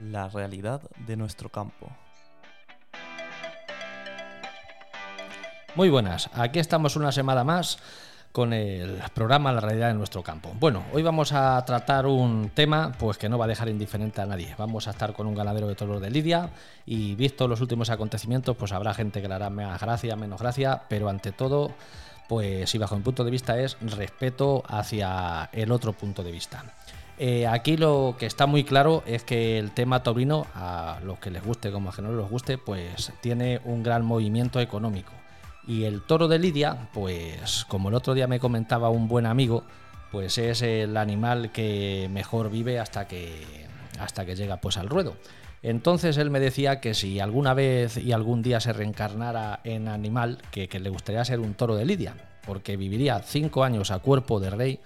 la realidad de nuestro campo. Muy buenas, aquí estamos una semana más con el programa La realidad de nuestro campo. Bueno, hoy vamos a tratar un tema pues que no va a dejar indiferente a nadie. Vamos a estar con un ganadero de toros de Lidia y visto los últimos acontecimientos, pues habrá gente que le hará más gracia, menos gracia, pero ante todo, pues si bajo mi punto de vista es respeto hacia el otro punto de vista. Eh, aquí lo que está muy claro es que el tema taurino, a los que les guste como a que no les guste, pues tiene un gran movimiento económico. Y el toro de Lidia, pues como el otro día me comentaba un buen amigo, pues es el animal que mejor vive hasta que, hasta que llega pues al ruedo. Entonces él me decía que si alguna vez y algún día se reencarnara en animal, que, que le gustaría ser un toro de Lidia, porque viviría cinco años a cuerpo de rey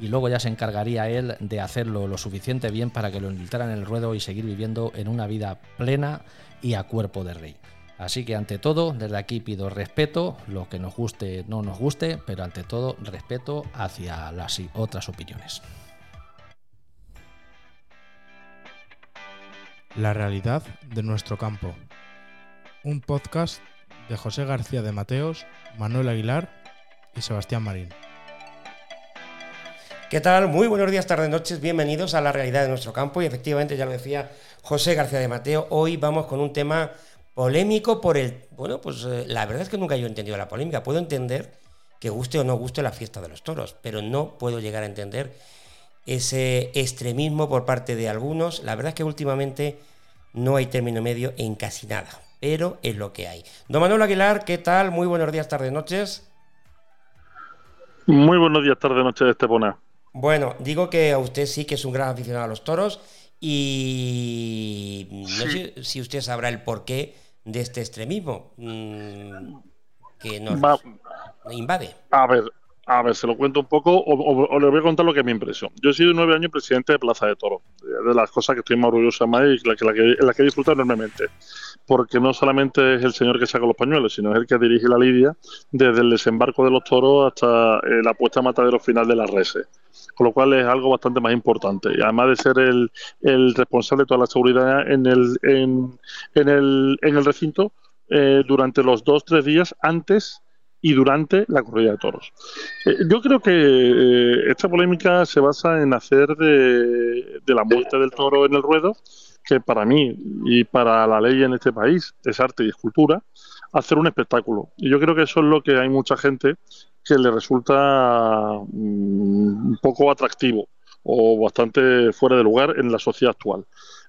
y luego ya se encargaría él de hacerlo lo suficiente bien para que lo invitaran en el ruedo y seguir viviendo en una vida plena y a cuerpo de rey. Así que ante todo, desde aquí pido respeto, lo que nos guste, no nos guste, pero ante todo respeto hacia las otras opiniones. La realidad de nuestro campo. Un podcast de José García de Mateos, Manuel Aguilar y Sebastián Marín. ¿Qué tal? Muy buenos días, tardes, noches. Bienvenidos a la realidad de nuestro campo. Y efectivamente, ya lo decía José García de Mateo, hoy vamos con un tema polémico por el... Bueno, pues eh, la verdad es que nunca yo he entendido la polémica. Puedo entender que guste o no guste la fiesta de los toros, pero no puedo llegar a entender ese extremismo por parte de algunos. La verdad es que últimamente no hay término medio en casi nada, pero es lo que hay. Don Manuel Aguilar, ¿qué tal? Muy buenos días, tardes, noches. Muy buenos días, tardes, noches, Estepona. Bueno, digo que a usted sí que es un gran aficionado a los toros y no sé si usted sabrá el porqué de este extremismo mm, que nos invade. A ver, a ver, se lo cuento un poco o, le voy a contar lo que es mi impresión. Yo he sido nueve años presidente de Plaza de Toros, de las cosas que estoy más orgulloso más y la que, la que, la que he disfrutado enormemente. Porque no solamente es el señor que saca los pañuelos, sino es el que dirige la lidia desde el desembarco de los toros hasta eh, la puesta a matadero final de las reses con lo cual es algo bastante más importante. Y además de ser el, responsable de toda la seguridad en el, en, en el, en el recinto eh, durante los dos, tres días antes y durante la corrida de toros. Eh, yo creo que eh, esta polémica se basa en hacer de, de la muerte del toro en el ruedo, que para mí y para la ley en este país es arte y escultura, hacer un espectáculo. Y yo creo que eso es lo que hay mucha gente que le resulta mm, un poco atractivo o bastante fuera de lugar en la sociedad actual.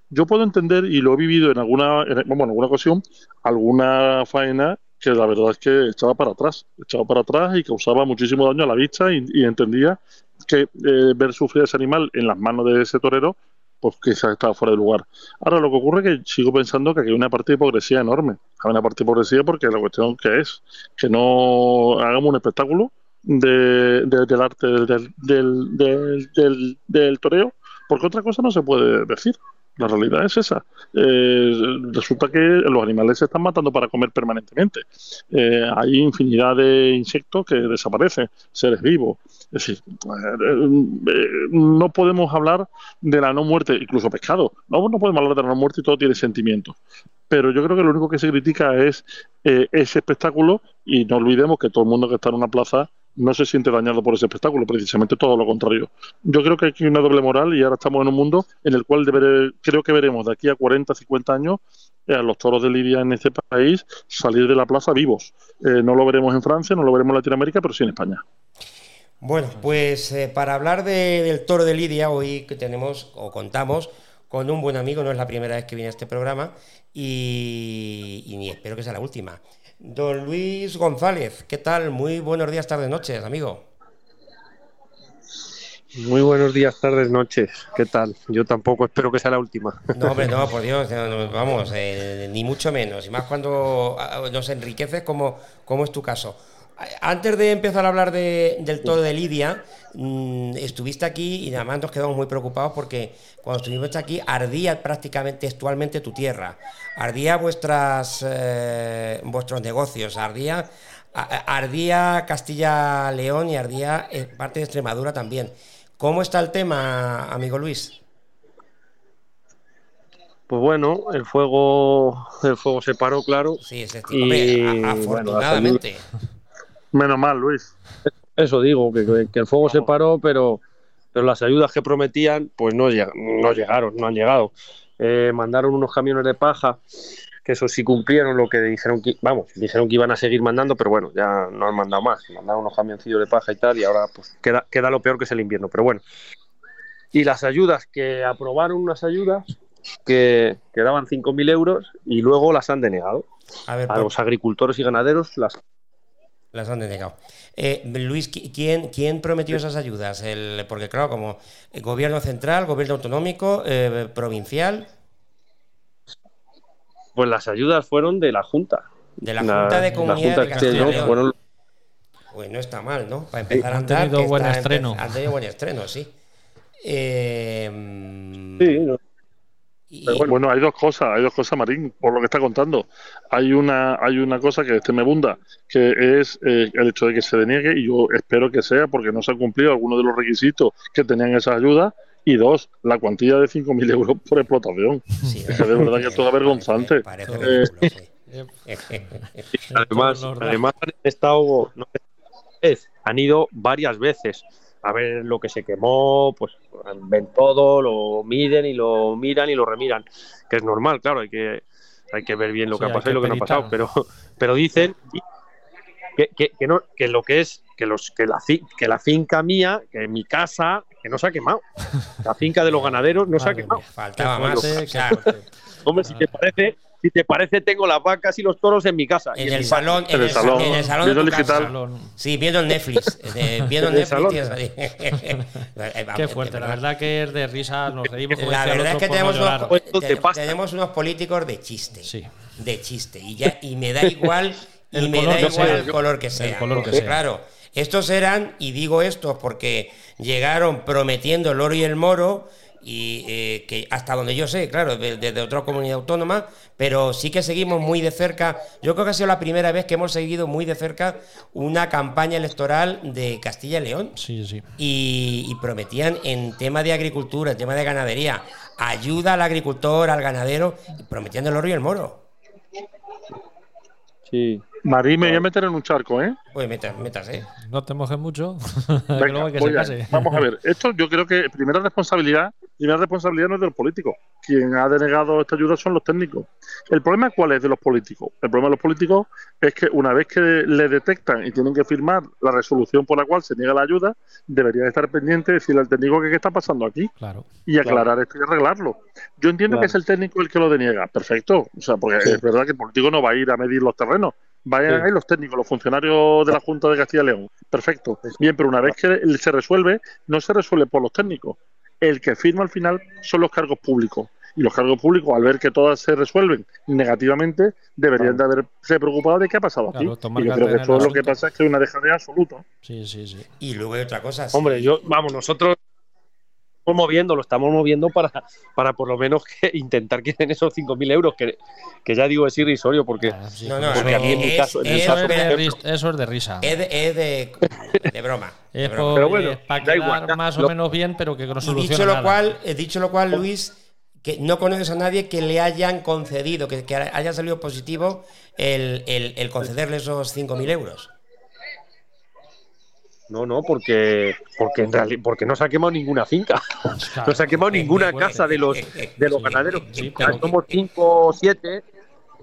Yo puedo entender, y lo he vivido en alguna, en, bueno, en alguna ocasión, alguna faena que la verdad es que echaba para atrás, echaba para atrás y causaba muchísimo daño a la vista y, y entendía que eh, ver sufrir a ese animal en las manos de ese torero pues quizás estaba fuera de lugar. Ahora lo que ocurre es que sigo pensando que hay una parte de hipocresía enorme. Hay una parte de hipocresía porque la cuestión que es que no hagamos un espectáculo de, del arte del, del, del, del, toreo, porque otra cosa no se puede decir. La realidad es esa. Eh, resulta que los animales se están matando para comer permanentemente. Eh, hay infinidad de insectos que desaparecen, seres vivos. Es decir, eh, no podemos hablar de la no muerte, incluso pescado. No, no podemos hablar de la no muerte y todo tiene sentimientos. Pero yo creo que lo único que se critica es ese espectáculo y no olvidemos que todo el mundo que está en una plaza no se siente dañado por ese espectáculo, precisamente todo lo contrario. Yo creo que hay una doble moral y ahora estamos en un mundo en el cual creo que veremos de aquí a 40, 50 años eh, a los toros de Lidia en este país salir de la plaza vivos. Eh, no lo veremos en Francia, no lo veremos en Latinoamérica, pero sí en España. Bueno, pues eh, para hablar del toro de Lidia, hoy que tenemos o contamos con un buen amigo, no es la primera vez que viene a este programa y, y espero que sea la última. Don Luis González, ¿qué tal? Muy buenos días, tardes, noches, amigo. Muy buenos días, tardes, noches. ¿Qué tal? Yo tampoco espero que sea la última. No, hombre, no, por Dios, vamos, eh, ni mucho menos. Y más cuando ah, nos enriqueces como, como es tu caso. Antes de empezar a hablar del toro de Lidia, mm, estuviste aquí y además nos quedamos muy preocupados porque cuando estuvimos aquí ardía prácticamente textualmente tu tierra, ardía vuestras, eh, vuestros negocios, ardía, ardía Castilla-León y ardía eh, parte de Extremadura también. ¿Cómo está el tema, amigo Luis? Pues bueno, el fuego, el fuego se paró, claro. Sí, es decir, Y, hombre, a- bueno, afortunadamente. Menos mal, Luis. Eso digo, que, el fuego se paró, pero, pero las ayudas que prometían, pues no, lleg- no llegaron, no han llegado. Eh, mandaron unos camiones de paja, que eso sí cumplieron lo que dijeron que, vamos, dijeron que iban a seguir mandando, pero bueno, ya no han mandado más. Mandaron unos camioncillos de paja y tal, y ahora pues queda, queda lo peor que es el invierno, pero bueno. Y las ayudas, que aprobaron unas ayudas que, que daban 5.000 euros y luego las han denegado. A ver, A por- los agricultores y ganaderos las las han denegado. Eh, Luis, ¿qui- ¿quién, ¿quién prometió esas ayudas? El, porque claro, como el gobierno central, gobierno autonómico, eh, provincial, Pues las ayudas fueron de la Junta. de la Junta de Comunidad Junta de Castilla fueron- Pues no está mal, ¿no? Para empezar a Han andar. tenido que buen estreno. Han tenido buen estreno, sí. Eh, Sí, no, y- pero bueno. Bueno, hay dos cosas, hay dos cosas, Marín, por lo que está contando. Hay una, hay una cosa que este me bunda, que es eh, el hecho de que se deniegue, y yo espero que sea porque no se han cumplido algunos de los requisitos que tenían esas ayudas. Y dos, la cuantía de 5.000 euros por explotación. sí, Es que de verdad que esto es vergonzante. Parece Eh, ridículo, sí. además, además han estado no, es, han ido varias veces a ver lo que se quemó, pues ven todo, lo miden y lo miran y lo remiran, que es normal, claro, hay que hay que ver bien lo Sí, que ha pasado y lo que no ha pasado, pero pero dicen que, que, que no que lo que es que los que la que la finca mía, que mi casa, que no se ha quemado. La finca de los ganaderos no se ha quemado. Faltaba más. fuerte, o qué sea, fuerte. Hombre, si te parece, si te parece, tengo las vacas y los toros en mi casa. y en en el mi salón, en En el el sa- salón, en el salón de viendo tu el casa. digital. Salón. Sí, viendo el Netflix. viendo En el Netflix. Qué fuerte, de la verdad que es de risa, nos reímos La el verdad es que no tenemos unos, de te- tenemos unos políticos de chiste. Sí. De chiste. Y, ya, y me da igual, y El me color da que igual sea. el color que sea. color que sea. Claro, estos eran, y digo estos porque llegaron prometiendo el oro y el moro, y eh, que hasta donde yo sé, claro, desde de, de otra comunidad autónoma, pero sí que seguimos muy de cerca. Yo creo que ha sido la primera vez que hemos seguido muy de cerca una campaña electoral de Castilla y León Sí, sí. y, y prometían en tema de agricultura, en tema de ganadería, ayuda al agricultor, al ganadero, y prometían el oro y el moro. Sí. Marín me voy a meter en un charco, ¿eh? Pues metas, metas, ¿eh? No te mojes mucho. Venga, que vamos a ver, esto yo creo que primera responsabilidad, primera responsabilidad no es de los políticos. Quien ha denegado esta ayuda son los técnicos. El problema cuál es de los políticos. El problema de los políticos es que una vez que le detectan y tienen que firmar la resolución por la cual se niega la ayuda, deberían estar pendientes de decirle al técnico que qué está pasando aquí Claro. y aclarar esto y arreglarlo. Yo entiendo Claro. que es el técnico el que lo deniega, perfecto, o sea, porque Sí. es verdad que el político no va a ir a medir los terrenos, vayan Sí. ahí los técnicos, los funcionarios de la Junta de Castilla y León, perfecto. Bien, pero una vez que se resuelve, no se resuelve por los técnicos. El que firma al final son los cargos públicos. Y los cargos públicos, al ver que todas se resuelven negativamente, deberían de haberse preocupado de qué ha pasado Claro, aquí. tomar Y yo carta creo que esto lo que pasa es que es una dejadez absoluta. Sí, sí, sí. Y luego hay otra cosa. Hombre, sí, yo, vamos, nosotros moviendo, lo estamos moviendo para, para por lo menos que intentar que den esos 5.000 euros, que, que ya digo es irrisorio, porque Ah, sí, No, no, en mi es- caso- es- caso, eso, es de pero- ris- eso es de risa. Es de, es de, de broma. de Es broma. por- Pero bueno, es para da quedar igual, ya, más o lo- menos bien, pero que no Y soluciona dicho lo nada. cual, he dicho lo cual, Luis, que no conoces a nadie que le hayan concedido, que, que haya salido positivo el, el- el concederle esos 5.000 euros. No, no, porque porque en realidad, porque no se ha quemado ninguna finca, no se ha quemado ninguna casa de los de los ganaderos. somos cinco o siete.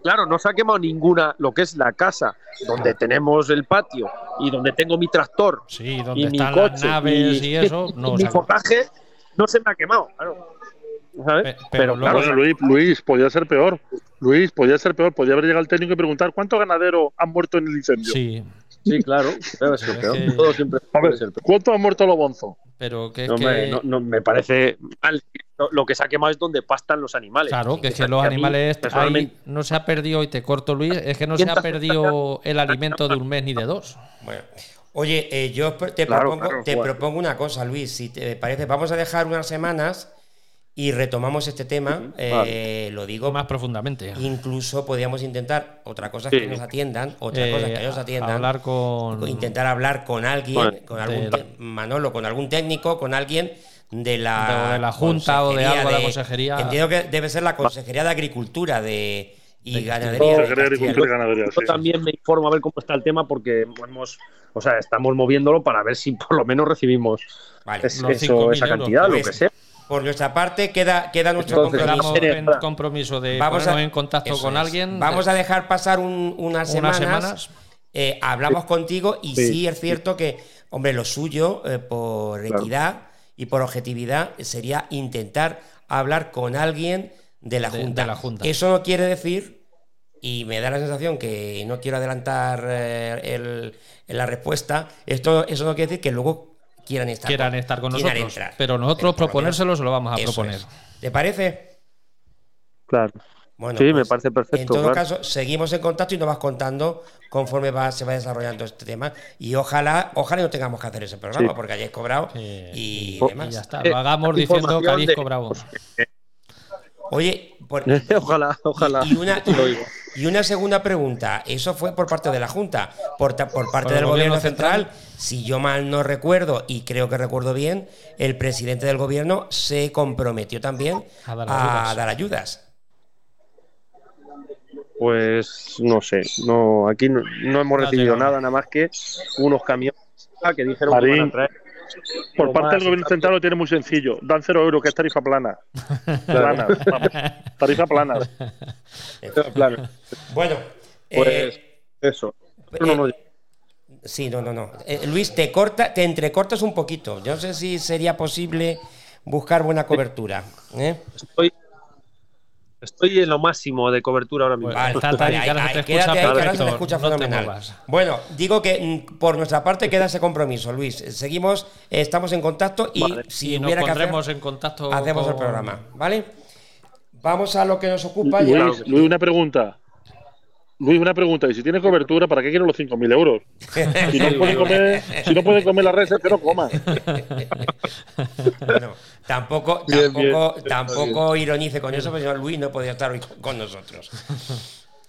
Claro, no se ha quemado ninguna, lo que es la casa, donde tenemos el patio y donde tengo mi tractor Sí, donde y mi están coche las naves y, eso, no. mi forraje, no se me ha quemado. Claro. ¿Sabes? Pe- pero claro, Bueno, Luis, Luis, podía ser peor. Luis, podía ser peor. Podía haber llegado el técnico y preguntar cuántos ganaderos han muerto en el incendio. sí, sí, claro, debe ser Es peor. que- Todo siempre A ver, ser peor. ¿cuántos han muerto los bonzos? pero que es No, hombre, que. no, no, me parece mal. Lo- que se ha quemado es donde pastan los animales. Claro, que es que los mí, animales ahí personalmente, no se ha perdido, y te corto Luis, es que no se ha perdido el alimento de un mes ni de dos. Bueno, oye, eh, yo te, Claro, propongo, claro, te bueno. propongo una cosa, Luis, si te parece, vamos a dejar unas semanas y retomamos este tema. eh, Lo digo Más profundamente. Incluso podríamos intentar, otra cosa Sí. que nos atiendan, otra Eh, cosa que ellos atiendan. hablar con. intentar hablar con alguien, Bueno, con algún Manolo, con algún técnico, con alguien de la, De- la Junta o de algo de la consejería. Entiendo que debe ser la Consejería de Agricultura de, y De- Ganadería. Agricultura y Yo también me informo a ver cómo está el tema porque hemos, o sea, estamos moviéndolo para ver si por lo menos recibimos Vale. es- Los eso, 5.000 esa euros. cantidad, lo Pues, que sea. Por nuestra parte queda, queda nuestro Entonces, compromiso. Estamos en compromiso de Vamos ponernos a- en contacto con es. alguien. Vamos a dejar pasar un- unas, Unas semanas. semanas. eh, hablamos contigo y sí. Sí. es cierto que, hombre, lo suyo, eh, por Claro. equidad y por objetividad, sería intentar hablar con alguien de la De- Junta. de la Junta. Eso no quiere decir, y me da la sensación que no quiero adelantar eh, el- la respuesta, esto, eso no quiere decir que luego quieran estar quieran estar con quieran nosotros. entrar. Pero nosotros por lo proponérselo se lo vamos a Eso proponer. es. ¿Te parece? Claro. Bueno, sí, me pues, parece perfecto. En todo claro. caso, seguimos en contacto y nos vas contando conforme va, se va desarrollando este tema. Y ojalá, ojalá no tengamos que hacer ese programa, Sí. porque hayáis cobrado Sí. y Oh, demás. Y ya está. Eh, Lo hagamos diciendo que habéis de- cobrado. Oye, por- ojalá, ojalá. y, una, y segunda pregunta. Eso fue por parte de la Junta, por, ta- por parte Por del gobierno, gobierno central. Si yo mal no recuerdo, y creo que recuerdo bien, el presidente del gobierno se comprometió también A dar a ayudas. dar ayudas. Pues no sé, no, aquí no, no hemos recibido nada, nada más que unos camiones que dijeron que van a traer. Por parte más del gobierno central lo tiene muy sencillo. Dan cero euros, que es tarifa plana. Plana. vamos, tarifa plana. Claro, Bueno, pues eh, eso. No nos- Sí, no, no, no. Eh, Luis, te corta, te entrecortas un poquito. Yo no sé si sería posible buscar buena cobertura. ¿eh? estoy, estoy en lo máximo de cobertura ahora mismo. Vale. Está quédate ahí, que ahora se perfecto, te escucha no te fenomenal. muevas. Bueno, digo que mm, por nuestra parte queda ese compromiso, Luis. Seguimos, eh, estamos en contacto y Vale. si y nos hubiera que hacer, en contacto. hacemos el programa, ¿vale? Vamos a lo que nos ocupa. Luis, Luis, una pregunta. Luis, una pregunta. ¿Y si tiene cobertura, para qué quiero los 5.000 euros? Si no puede comer, si no puede comer la res, es que no coma. Bueno, tampoco, Bien, tampoco, bien. tampoco ironice con eso, porque Luis no podía estar hoy con- nosotros.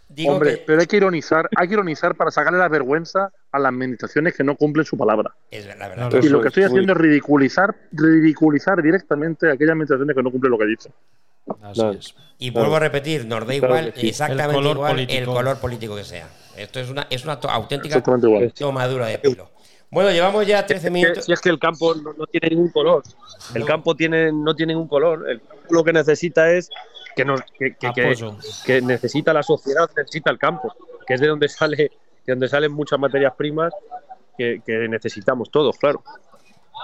Digo Hombre, que pero hay que ironizar, hay que ironizar para sacarle la vergüenza a las administraciones que no cumplen su palabra. es la verdad. No, Y lo que estoy muy- haciendo es ridiculizar, ridiculizar directamente a aquellas administraciones que no cumplen lo que dicen. Así es. Y vuelvo a repetir, nos da igual sí. exactamente El color igual el político. color político que sea. Esto es una, es una to- auténtica tomadura de pelo. Bueno, llevamos ya 13 Que- minutos. si es que el campo no, no tiene ningún color. El No. campo tiene, no tiene ningún color. El campo lo que necesita es que, nos, que, que- que- Apoyo. que necesita la sociedad, necesita el campo, que es de donde sale, de donde salen muchas materias primas que, que necesitamos todos, claro.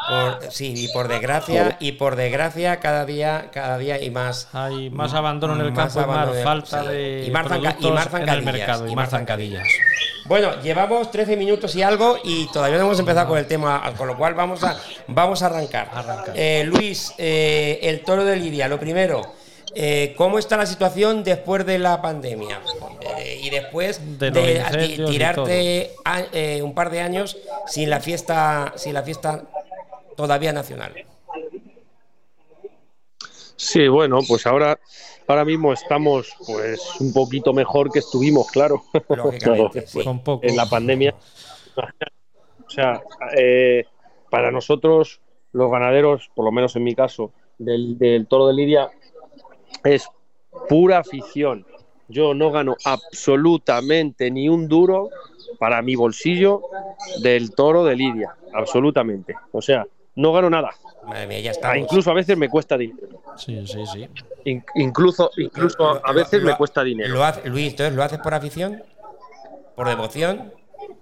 Por- sí, y por desgracia, y por desgracia, cada día, cada día hay más. Hay más abandono en el Más campo más abandono de- falta sí. de Y más más en el mercado y, y más más zancadillas. Bueno, llevamos 13 minutos y algo y todavía no hemos empezado con el tema, con lo cual vamos a, vamos a arrancar. Arrancar. Eh, Luis, eh, el toro de Lidia, lo primero, eh, ¿cómo está la situación después de la pandemia? Y después De tirarte a- un par de años sin la fiesta, sin la fiesta todavía nacional. Sí, bueno, pues ahora, ahora mismo estamos pues un poquito mejor que estuvimos, claro, Lógicamente, sí. En la pandemia. O sea, eh, para nosotros, los ganaderos, por lo menos en mi caso, del, del toro de Lidia, es pura afición. Yo no gano absolutamente ni un duro para mi bolsillo del toro de Lidia, absolutamente. O sea, no gano nada. Madre mía, ya Ah, estamos. incluso a veces me cuesta dinero. Sí, sí, sí. In- incluso incluso Lo- a veces lo- me cuesta dinero. Lo hace- Luis, entonces, ¿lo haces por afición? ¿Por devoción?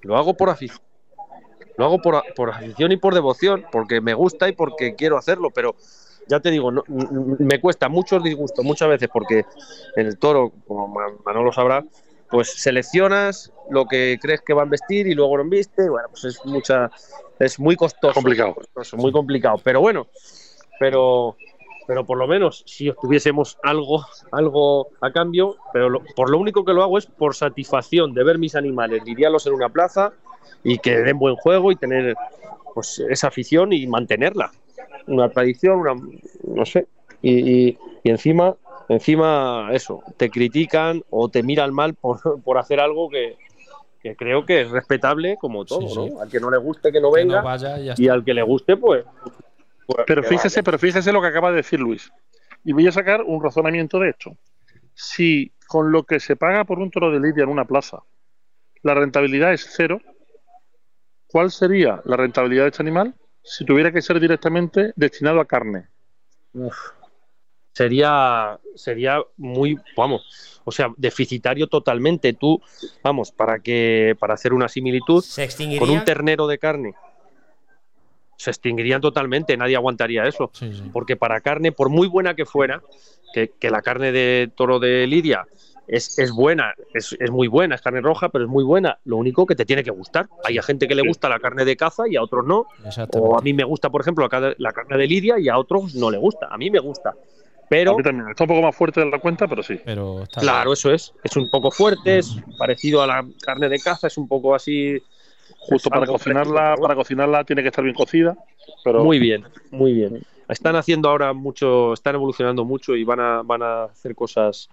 Lo hago por afición. Lo hago por, por afición y por devoción, porque me gusta y porque quiero hacerlo, pero ya te digo, no- me cuesta muchos disgustos muchas veces porque en el toro, como Ma- Manolo sabrá, pues seleccionas lo que crees que van a vestir y luego no viste, y bueno, pues es mucha es muy costoso, Complicado. costoso, muy complicado, pero bueno, pero pero por lo menos si obtuviésemos algo algo a cambio, pero lo- por lo único que lo hago es por satisfacción de ver mis animales, lidiarlos en una plaza y que den buen juego y tener pues esa afición y mantenerla. Una tradición, una no sé. Y, y- y encima, encima eso, te critican o te miran mal por, por hacer algo que, que creo que es respetable como todo, Sí, sí. ¿no? Al que no le guste que no Que venga no vaya y al que le guste, pues Pues, Pero fíjese, pero fíjese lo que acaba de decir Luis. Y voy a sacar un razonamiento de esto. Si con lo que se paga por un toro de lidia en una plaza, la rentabilidad es cero, ¿cuál sería la rentabilidad de este animal si tuviera que ser directamente destinado a carne? Uf. Sería, sería muy, vamos, o sea, deficitario totalmente. Tú, vamos, para que, para hacer una similitud, ¿Se con un ternero de carne, se extinguirían totalmente, nadie aguantaría eso. Sí, sí. Porque para carne, por muy buena que fuera, que, que la carne de toro de Lidia es, es buena, es, es muy buena, es carne roja, pero es muy buena. Lo único que te tiene que gustar. Hay a gente que le gusta la carne de caza y a otros no. O a mí me gusta, por ejemplo, la carne de Lidia y a otros no le gusta. A mí me gusta. Pero A mí también. Está un poco más fuerte de la cuenta, pero sí. Pero está Claro, eso es. Es un poco fuerte, es parecido a la carne de caza, es un poco así. Justo para cocinarla, fresco, para cocinarla tiene que estar bien cocida. Pero Muy bien, muy bien. Están haciendo ahora mucho, están evolucionando mucho y van a, van a hacer cosas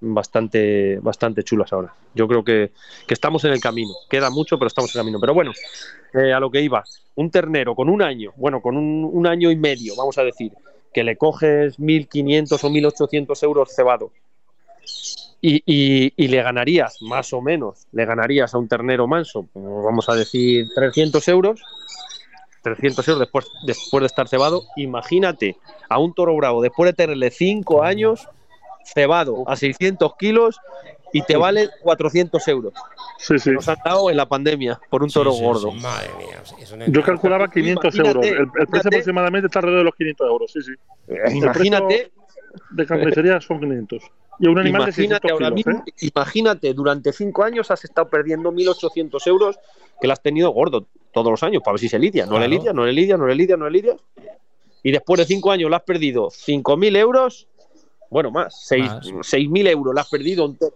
bastante, bastante chulas ahora. Yo creo que, que estamos en el camino. Queda mucho, pero estamos en el camino. Pero bueno, eh, a lo que iba. Un ternero con un año, bueno, con un, un año y medio, vamos a decir, que le coges 1.500 o 1.800 euros cebado y, y- y le ganarías, más o menos, le ganarías a un ternero manso, pues vamos a decir 300 euros, 300 euros después, después de estar cebado, imagínate a un toro bravo después de tenerle 5 años cebado a 600 kilos y te vale 400 euros. sí, sí. Nos han dado en la pandemia por un toro sí, gordo. sí. Madre mía, no Yo calculaba 500 euros. El, el precio aproximadamente está alrededor de los 500 euros. Sí, sí. Eh, Imagínate, De carnicería son 500. Y un animal de imagínate 600 ahora kilos. mismo, ¿eh? imagínate, durante 5 años has estado perdiendo 1.800 euros que le has tenido gordo todos los años para ver si se lidia. No le Claro. lidia, no le lidia, no le lidia, no le lidia. Y después de 5 años le has perdido 5.000 euros, bueno, más, seis- Más. 6.000 euros le has perdido entero.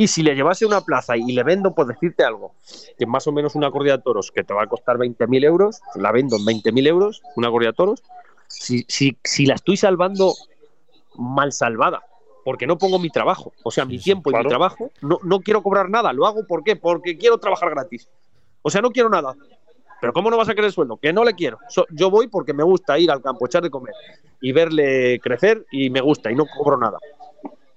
Y si le llevase una plaza y le vendo, por decirte algo, que más o menos una corrida de toros que te va a costar 20.000 euros, la vendo en 20.000 euros, una corrida de toros, si, si, si la estoy salvando mal salvada, porque no pongo mi trabajo, o sea, mi sí, tiempo y mi trabajo, no, no quiero cobrar nada, lo hago ¿por qué? Porque quiero trabajar gratis. O sea, no quiero nada. Pero ¿cómo no vas a querer sueldo? Que no le quiero. So- yo voy porque me gusta ir al campo, echar de comer y verle crecer y me gusta y no cobro nada.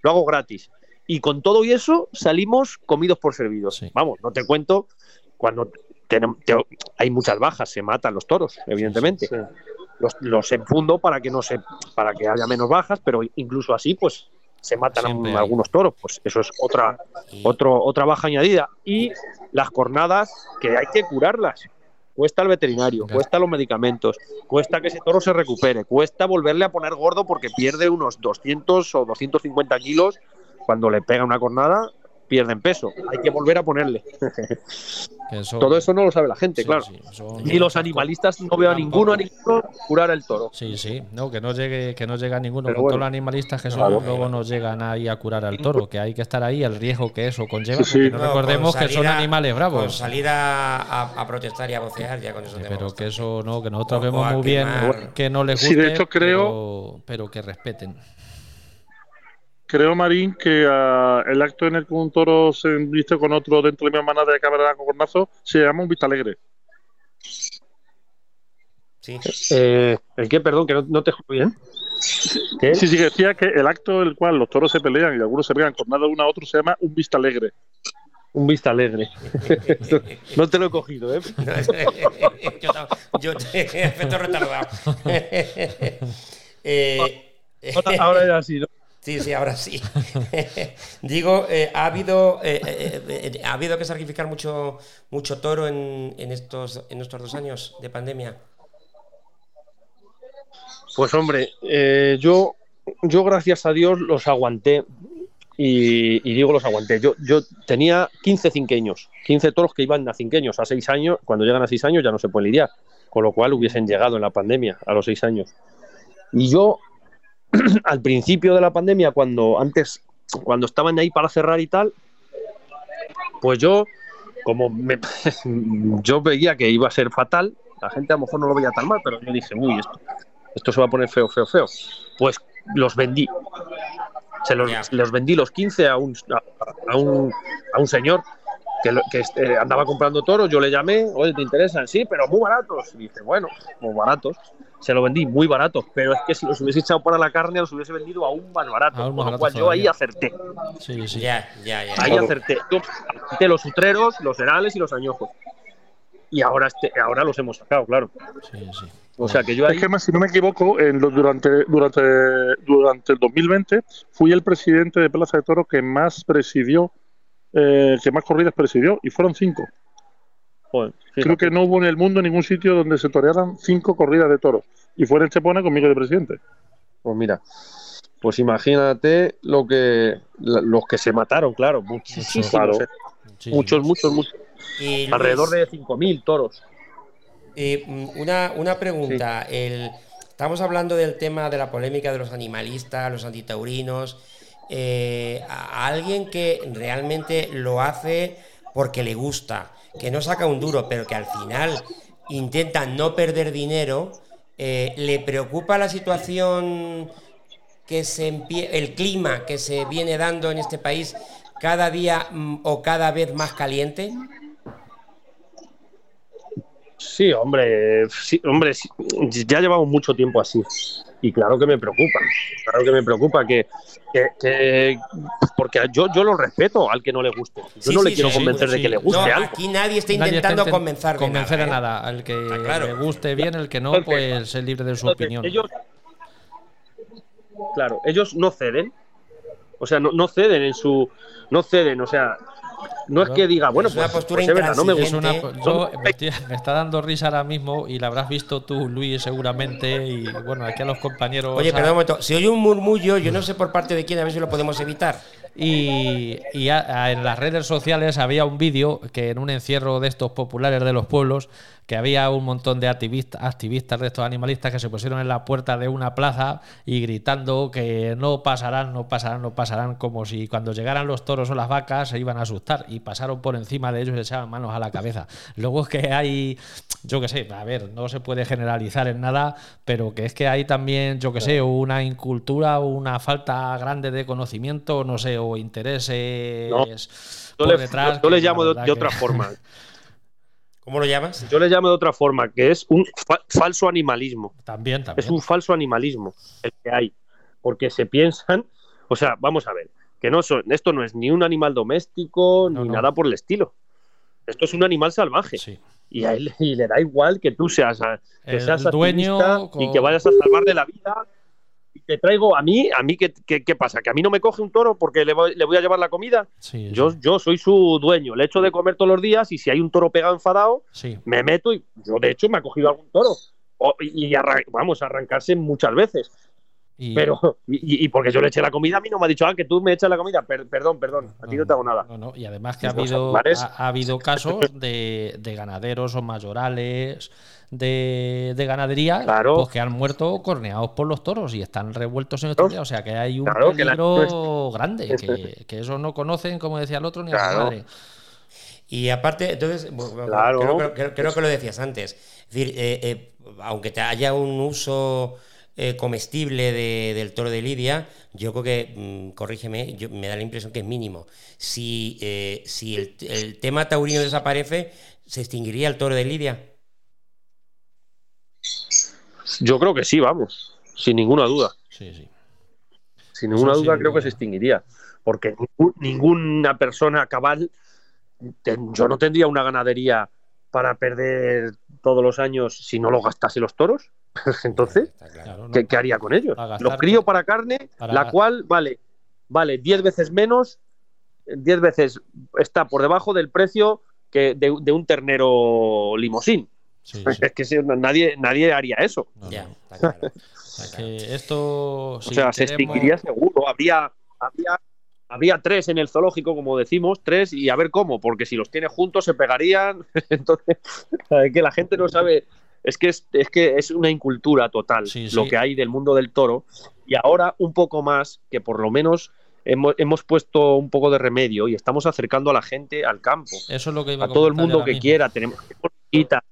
Lo hago gratis. Y con todo y eso salimos comidos por servidos. Sí. Vamos, no te cuento cuando te- hay muchas bajas, se matan los toros, evidentemente. Sí. Los, los enfundo para que no se, para que haya menos bajas, pero incluso así, pues se matan Siempre algunos toros. Pues eso es otra, otro, otra baja añadida. Y las cornadas, que hay que curarlas. Cuesta el veterinario, Claro. cuesta los medicamentos, cuesta que ese toro se recupere, cuesta volverle a poner gordo porque pierde unos 200 o 250 kilos cuando le pega una cornada, pierden peso. Hay que volver a ponerle. eso- Todo eso no lo sabe la gente, sí, claro. sí, Ni los animalistas no veo a ninguno, a ninguno curar el toro. Sí, sí, no, que no llegue, que no llega ninguno Pero con bueno. todos los animalistas que son, Claro. luego no llegan ahí a curar al toro, que hay que estar ahí, el riesgo que eso conlleva, Sí, sí. porque no, No, recordemos que son a- animales Con bravos. salir a, a- a protestar y a vocear, ya con eso pero que eso no, que nosotros O- vemos o a muy bien que no les Sí, guste, de hecho, creo- pero, pero que respeten. Creo, Marín, que ah, el acto en el que un toro se viste con otro dentro de misma manada de cabra con cornazo se llama un vista alegre. Sí. Eh, ¿El qué? Perdón, que no, no te escucho bien. ¿Qué? Sí, sí, que decía que el acto en el cual los toros se pelean y algunos se pegan cornada uno a otro se llama un vista alegre. Un vista alegre. no te lo he cogido, ¿eh? yo, yo te efecto retardado. Eh, Ahora, era así, ¿no? Sí, sí, ahora sí. Digo, eh, ha habido eh, eh, eh, ha habido que sacrificar mucho mucho toro en, en estos en estos dos años de pandemia. Pues hombre, yo, yo gracias a Dios los aguanté. Y, y digo los aguanté. Yo, yo tenía 15 cinqueños, 15 toros que iban a cinqueños a 6 años. Cuando llegan a 6 años ya no se pueden lidiar. Con lo cual hubiesen llegado en la pandemia a los 6 años. Y yo, al principio de la pandemia, cuando antes, cuando estaban ahí para cerrar y tal, pues yo, como me- yo veía que iba a ser fatal, la gente a lo mejor no lo veía tan mal, pero yo dije, uy, esto, esto se va a poner feo, feo, feo. Pues los vendí. Se los, los vendí los 15 a un, a, a un, a un señor que, lo- que este, andaba comprando toros. Yo le llamé, oye, ¿te interesan? Sí, pero muy baratos. Y dice, bueno, muy baratos. se lo vendí muy barato, pero es que si los hubiese echado para la carne, los hubiese vendido aún más barato. Aún más con lo barato cual yo ahí acerté. Sí, sí. Ya, ya, ya. Ahí Claro. acerté. Yo quité los sutreros, los herales y los añojos. Y ahora, este, ahora los hemos sacado, claro. sí, sí. O sea que yo ahí. Es que, más, si no me equivoco, en lo- durante, durante, durante el 2020 fui el presidente de Plaza de Toros que más presidió, eh, que más corridas presidió, y fueron cinco. joder. Creo que no hubo en el mundo ningún sitio donde se torearan cinco corridas de toros. Y fuera en Chepona conmigo de presidente. Pues mira, pues imagínate lo que la- los que se mataron, claro, muchísimos, Claro. muchos, muchos, muchos, Y, Luis, alrededor de 5.000 toros. eh, una, una pregunta. El, estamos hablando del tema de la polémica de los animalistas, los antitaurinos. Eh, a alguien que realmente lo hace porque le gusta, que no saca un duro, pero que al final intenta no perder dinero, eh, ¿le preocupa la situación que se el clima que se viene dando en este país cada día mm, o cada vez más caliente? Sí, hombre, sí, hombre, sí, ya llevamos mucho tiempo así. Y claro que me preocupa, claro que me preocupa que, que- que- porque yo, yo lo respeto al que no le guste. Yo Sí, no sí, le quiero sí, convencer sí. de que le No, guste algo. aquí nadie está Nadie está intentando intent- convencer de convencer nada, a nada. Al que claro. le guste bien, el que no, Entonces- pues es libre de su Entonces, opinión. Ellos, claro, ellos no ceden. O sea, no, no ceden en su. No ceden, o sea. No es que diga, bueno, es una pues, postura pues es verdad, no me Es gusta. una, yo, me, estoy- me está dando risa ahora mismo y la habrás visto tú, Luis, seguramente. Y bueno, aquí a los compañeros. Oye, a- perdón un momento, si oye un murmullo, yo no sé por parte de quién, a ver si lo podemos evitar. Y, y a- a- en las redes sociales había un vídeo que en un encierro de estos populares de los pueblos, que había un montón de activistas, activistas de estos animalistas que se pusieron en la puerta de una plaza y gritando que no pasarán, no pasarán, no pasarán, como si cuando llegaran los toros o las vacas se iban a asustar y pasaron por encima de ellos y echaban manos a la cabeza. Luego es que hay, yo qué sé, a ver, no se puede generalizar en nada, pero que es que hay también, yo qué sé, una incultura o una falta grande de conocimiento, no sé, o intereses No, por Yo le, detrás. yo le la llamo de, verdad de que- otra forma. ¿Cómo lo llamas? Yo le llamo de otra forma, que es un fa- falso animalismo. También, también. Es un falso animalismo el que hay. Porque se piensan, o sea, vamos a ver, que no son, esto no es ni un animal doméstico No, ni no. nada por el estilo. Esto es un animal salvaje. Sí. Y a él y le da igual que tú seas, a- que El seas dueño y que vayas a salvar de la vida. Te traigo a mí, a mí, ¿qué, qué, qué pasa? ¿Que a mí no me coge un toro porque le voy, le voy a llevar la comida? Sí, Yo, sí, yo soy su dueño, le echo de comer todos los días y si hay un toro pegado enfadado, sí. me meto y yo de hecho me ha cogido algún toro. O- y y arran- vamos a arrancarse muchas veces. Y- Pero, y, y porque yo le eché la comida, a mí no me ha dicho, ah, que tú me echas la comida. Per- perdón, perdón, a ti no te hago nada. No, no, Y además que ha habido, ha, ha habido casos de, de ganaderos o mayorales de, de ganadería Claro. pues que han muerto corneados por los toros y están revueltos en estos días. O sea que hay un Claro, que la- peligro grande, que, que eso no conocen, como decía el otro, ni a su Claro. madre. Y aparte, entonces, bueno, Claro. creo, creo- creo- creo que lo decías antes. Es decir, eh, eh, aunque te haya un uso eh, comestible de- del toro de Lidia, yo creo que, mm, corrígeme, yo, me da la impresión que es mínimo. Si, eh, si el, el tema taurino desaparece, ¿se extinguiría el toro de Lidia? Yo creo que sí, vamos, sin ninguna duda. Sí, sí. Sin ninguna Eso sí, duda creo que se extinguiría. Porque ningún- ninguna persona cabal, yo no tendría una ganadería para perder todos los años si no lo gastase los toros. Entonces. ¿qué, qué haría con ellos? Gastar- Los crío para carne, para la cual vale, vale 10 veces menos, 10 veces está por debajo del precio que de, de un ternero limosín. Sí, sí. Es que si- nadie, nadie haría eso. No, Ya, no. está claro. O sea, que esto. O sea, se extinguiría extinguiría seguro. Habría, habría, habría tres en el zoológico, como decimos, tres, y a ver cómo, porque si los tiene juntos se pegarían. Entonces, es que la gente no sabe. Es que es, es que es una incultura total Sí, lo que hay del mundo del toro. Y ahora un poco más, que por lo menos hemos, hemos puesto un poco de remedio y estamos acercando a la gente al campo Eso es lo que iba a todo el mundo que quiera. Tenemos hacemos visitas,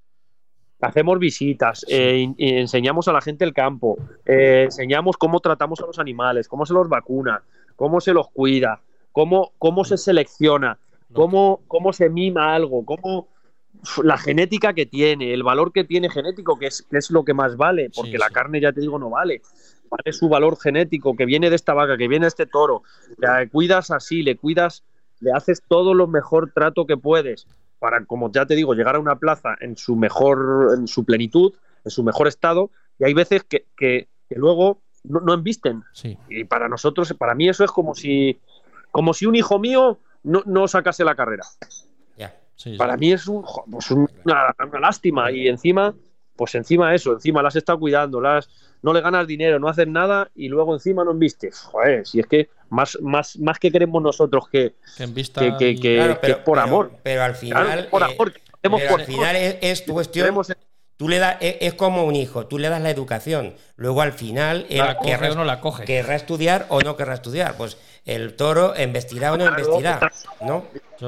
hacemos visitas, eh, enseñamos a la gente el campo, eh, enseñamos cómo tratamos a los animales, cómo se los vacuna, cómo se los cuida, cómo, cómo se selecciona, cómo, cómo se mima algo, cómo la genética que tiene, el valor que tiene genético, que es, que es lo que más vale, porque Sí, la sí. carne, ya te digo, no vale. Vale su valor genético, que viene de esta vaca, que viene de este toro. Le cuidas así, le cuidas, le haces todo lo mejor trato que puedes para, como ya te digo, llegar a una plaza en su mejor, en su plenitud, en su mejor estado. Y hay veces que, que- que luego no, no embisten. Sí, Y para nosotros, para mí eso es como si, como si un hijo mío no, no sacase la carrera. Ya. sí, sí. Para mí es un, pues un- una, una lástima. Y encima, pues encima eso, encima las está cuidando, las, no le ganas dinero, no haces nada y luego encima no embiste. Joder, si es que más, más, más que queremos nosotros que, que en vista que- que- y- que- Claro, pero, por pero- amor. Pero al claro, final. por eh, amor, pero por al final es, es tu cuestión. queremos- Tú le das, es, es como un hijo, tú le das la educación. Luego al final él la coge querrá, o no la coge. querrá estudiar o no querrá estudiar. Pues el toro embestirá o no embestirá. ¿No?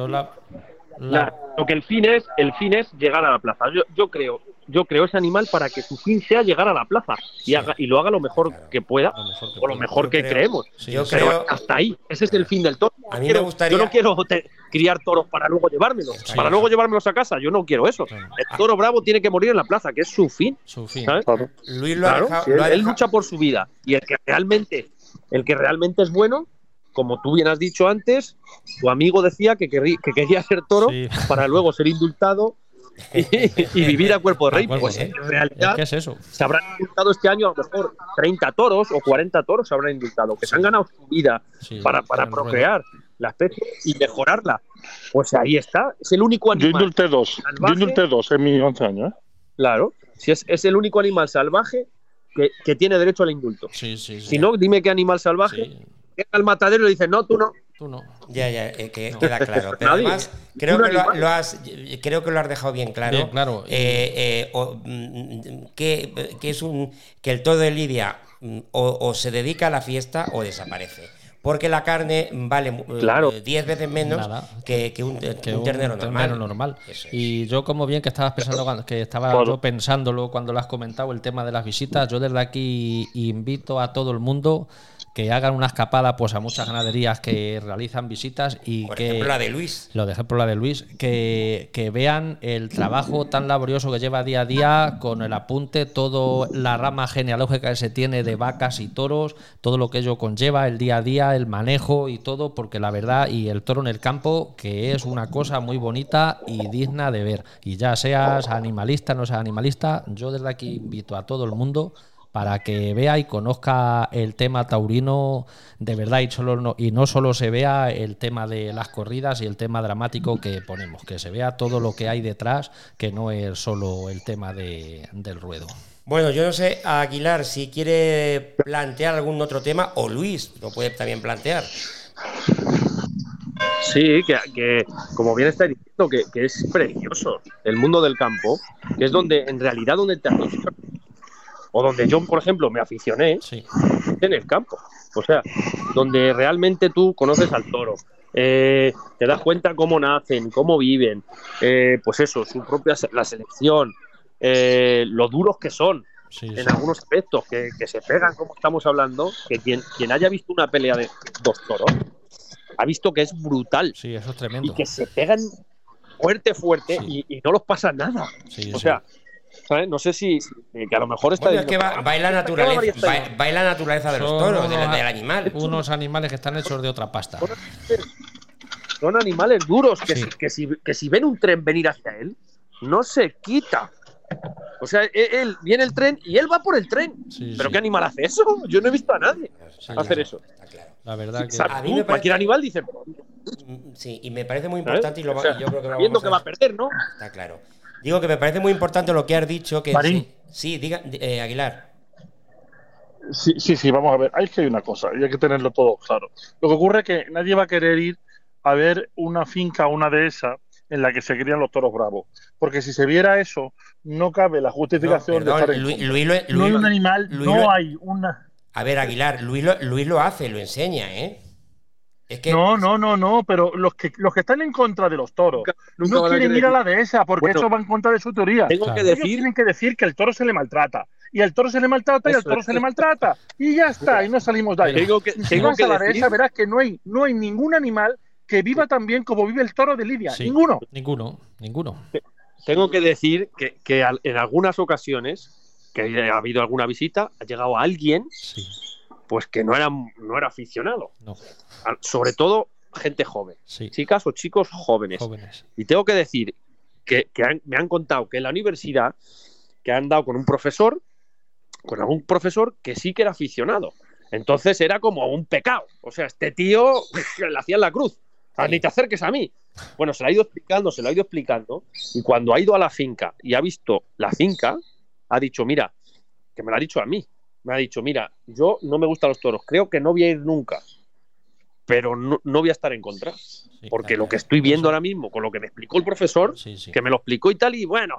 La- La- lo que el fin es, el fin es llegar a la plaza. Yo, yo creo, yo creo ese animal para que su fin sea llegar a la plaza y, Sí. haga, y lo haga lo mejor Claro. que pueda lo mejor que o lo mejor que creo- creemos. Sí, yo creo- hasta ahí, ese es el fin del toro. A mí me Quiero- gustaría- Yo no quiero te- criar toros para luego llevármelos, Sí. para luego llevármelos a casa. Yo no quiero eso. Claro. El toro bravo tiene que morir en la plaza, que es su fin. Su fin. ¿sabes? Claro. Luis lo ha dejado. si lo él, ha él dejado- lucha por su vida y el que realmente, el que realmente es bueno, como tú bien has dicho antes, tu amigo decía que, querrí- que quería ser toro Sí. para luego ser indultado y, y vivir a cuerpo de rey. cuerpo Pues de en realidad que es eso. se habrán indultado este año a lo mejor 30 toros o 40 toros se habrán indultado, que se han ganado su vida Sí, para, para procrear la especie y mejorarla. Pues ahí está, es el único Yo animal. indulté dos. Yo salvaje. indulté dos en mis 11 años. ¿eh? Claro, si es, es el único animal salvaje que, que tiene derecho al indulto. Sí, sí, sí. Si no, dime qué animal salvaje llega al matadero y le dice, no, tú no. Tú no. Ya, ya, eh, que No. queda claro. Pero Nadie. además, creo que lo, has, creo que lo has dejado bien claro. Bien claro. Eh, eh, o, mm, que, que es un que el todo de Lidia mm, o, o se dedica a la fiesta o desaparece. Porque la carne vale eh, Claro. 10 veces menos Nada. que, que un, que un ternero normal. normal. Eso es. Y yo, como bien que estabas pensando, cuando- que estaba Claro. yo pensándolo cuando lo has comentado, el tema de las visitas, yo desde aquí invito a todo el mundo que hagan una escapada pues a muchas ganaderías que realizan visitas y Por que ejemplo, la de Luis. lo de ejemplo la de Luis, que, que vean el trabajo tan laborioso que lleva día a día con el apunte, toda la rama genealógica que se tiene de vacas y toros, todo lo que ello conlleva, el día a día, el manejo y todo, porque la verdad, y el toro en el campo, que es una cosa muy bonita y digna de ver. Y ya seas animalista, no seas animalista, yo desde aquí invito a todo el mundo para que vea y conozca el tema taurino de verdad y, solo no, y no solo se vea el tema de las corridas y el tema dramático que ponemos, que se vea todo lo que hay detrás, que no es solo el tema de- del ruedo. Bueno, yo no sé, Aguilar, si quiere plantear algún otro tema, o Luis lo puede también plantear. Sí, que, que, como bien está diciendo, que, que es precioso el mundo del campo, que es donde, en realidad, donde te. O donde yo, por ejemplo, me aficioné Sí, en el campo. O sea, donde realmente tú conoces al toro, eh, te das cuenta cómo nacen, cómo viven, eh, pues eso, su propia la selección, eh, lo duros que son sí, en sí. algunos aspectos, que, que se pegan como estamos hablando, que quien, quien haya visto una pelea de dos toros ha visto que es brutal Sí, eso es y tremendo. que se pegan fuerte, fuerte Sí. y, y no los pasa nada. Sí, O sí. sea, ¿sabes? no sé si, si- que a lo mejor está Bueno, es que va, diciendo, va en la "Ah, naturaleza, va, va en la naturaleza de los toros, del, animal. unos animales que están hechos de otra pasta. son animales duros que, Sí. si, que, si, que si ven un tren venir hacia él, no se quita. O sea, e- él, viene el tren y él va por el tren. Sí, ¿Pero sí. qué animal hace eso? Yo no he visto a nadie Sí, hacer eso. Está claro. La verdad que me parece- Cualquier animal dice, Mm, Sí, y me parece muy ¿sabes? importante y lo O va- sea, yo creo que lo sabiendo vamos que va a perder, ¿no? Está claro. Digo que me parece muy importante lo que has dicho. Que Marín. sí, sí, diga, eh, Aguilar. Sí, sí, sí, vamos a ver. Hay que hay una cosa y hay que tenerlo todo claro. Lo que ocurre es que nadie va a querer ir a ver una finca, una dehesa, en la que se crían los toros bravos. Porque si se viera eso, no cabe la No, justificación perdón, de estar en Luis-. Luis No hay un animal, Luis no hay una. A ver, Aguilar, Luis lo, Luis lo hace, lo enseña, ¿eh? Es que No, no, no, no, pero los que, los que están en contra de los toros Nunca no van a quieren ir a la dehesa porque Bueno, eso va en contra de su teoría. Tengo Claro. que Ellos decir tienen que decir que el toro se le maltrata. Y el toro se le maltrata y el toro se le maltrata. Y ya está, y no salimos de ahí. Tengo que, Y si tengo vas que a la decir dehesa verás que no hay, no hay ningún animal que viva tan bien como vive el toro de Lidia. Sí. Ninguno. ninguno, ninguno. tengo que decir que, que en algunas ocasiones, que ha habido alguna visita, ha llegado alguien Sí, pues que no era, no era aficionado. no, Sobre todo gente joven, sí. chicas o chicos jóvenes. Jóvenes. Y tengo que decir que, que han- me han contado que en la universidad que han dado con un profesor, con algún profesor que sí que era aficionado. Entonces era como un pecado. O sea, este tío le hacían la cruz. O sea, Sí. Ni te acerques a mí. Bueno, se lo ha ido explicando, se lo ha ido explicando. Y cuando ha ido a la finca y ha visto la finca, ha dicho, mira, que me lo ha dicho a mí. Me ha dicho, mira, yo no me gustan los toros, creo que no voy a ir nunca. Pero no, no voy a estar en contra. Sí, Porque claro. lo que estoy viendo ahora mismo, con lo que me explicó el profesor, Sí, que me lo explicó y tal, y bueno,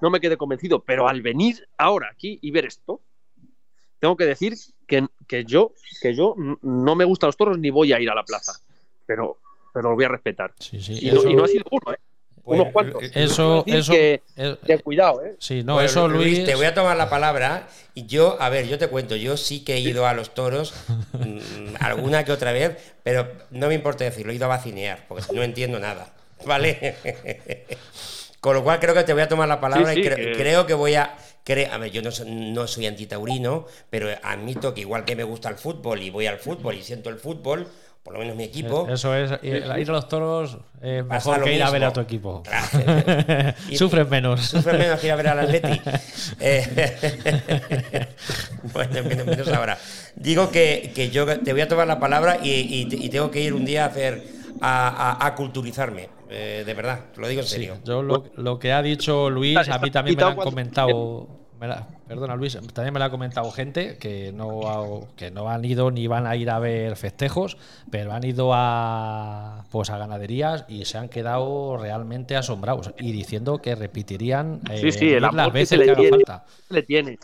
no me quedé convencido. Pero al venir ahora aquí y ver esto, tengo que decir que, que yo, que yo no me gustan los toros ni voy a ir a la plaza. Pero, pero lo voy a respetar. Y, no, y no ha sido uno, ¿eh? Pues, unos cuantos. Eso, Quiero eso. decir eh, Que cuidado, ¿eh? sí, no, Bueno, eso, Luis. Te voy a tomar la palabra y yo, a ver, yo te cuento, yo sí que he ido a los toros mm, alguna que otra vez, pero no me importa decirlo, he ido a vacinear, porque no entiendo nada, ¿vale? Con lo cual creo que te voy a tomar la palabra Sí, y sí, cre- que- creo que voy a... cre- a ver, yo no, so- no soy antitaurino, pero admito que igual que me gusta el fútbol y voy al fútbol y siento el fútbol, por lo menos mi equipo... Eso es. Ir, ir a los toros es Pasa mejor lo que ir a ver a tu equipo. Claro. Sufren menos. Sufre menos que ir a ver al Atleti. Eh, bueno, menos, menos ahora. Digo que, que yo te voy a tomar la palabra y, y- y tengo que ir un día a hacer a, a- a culturizarme. eh, de verdad, te lo digo en Sí, serio. yo lo, lo que ha dicho Luis, a mí también me lo han comentado. Me la- perdona, Luis, también me lo ha comentado gente que no, ha- que no han ido ni van a ir a ver festejos, pero han ido a pues a ganaderías y se han quedado realmente asombrados y diciendo que repetirían eh, Sí, sí, el ir las amor que veces se que, le tiene. falta. se le tiene.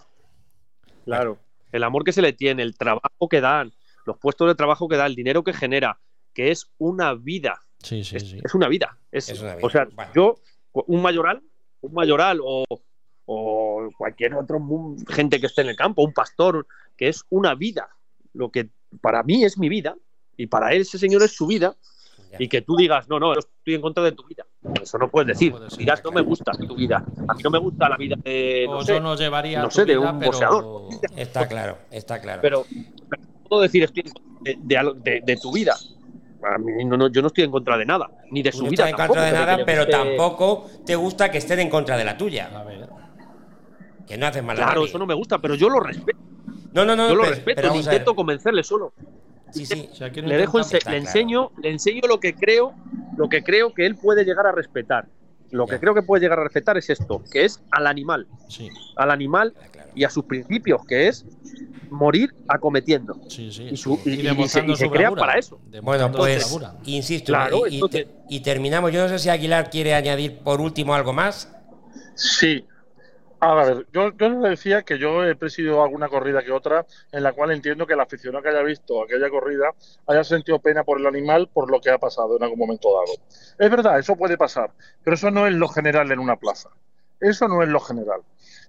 Claro. El amor que se le tiene, el trabajo que dan, los puestos de trabajo que da, el dinero que genera, que es una vida. Sí, sí, es, sí. es una vida. Es, Es una vida. O sea, Bueno. yo, un mayoral, un mayoral o, o cualquier otro gente que esté en el campo, un pastor, que es una vida. Lo que para mí es mi vida y para él ese señor es su vida. Ya. Y que tú digas, no, no, yo estoy en contra de tu vida. Eso no puedes decir. Dirás, no me gusta tu vida. A mí no me gusta la vida de. No O sé, yo no llevaría no sé, de un pero- boxeador. Está claro, está claro. pero pero no puedo decir estoy en contra de, de algo- de- de tu vida. A mí no, no, yo no estoy en contra de nada, ni de su no vida. estás en contra de nada, pero tampoco te gusta que estén en contra de la A tuya. ver. Que no haces mal Claro, eso no me gusta, pero yo lo respeto. No, no, no, Yo lo pero- respeto, pero intento convencerle solo. Sí, sí. O sea, aquí no Le dejo, ense- le enseño, le enseño lo que creo, lo que creo que él puede llegar a respetar. Lo Ya. que creo que puede llegar a respetar es esto, que es al animal, Sí, al animal claro. y a sus principios, que es morir acometiendo. sí, sí. Y su- y- y se- y se crea para eso. Bueno, pues insisto, Claro, y, y entonces- te- y terminamos. Yo no sé si Aguilar quiere añadir por último algo más. Sí. A ver, yo, yo le decía que yo he presidido alguna corrida que otra en la cual entiendo que el aficionado que haya visto aquella corrida haya sentido pena por el animal por lo que ha pasado en algún momento dado. Es verdad, eso puede pasar, pero eso no es lo general en una plaza. Eso no es lo general.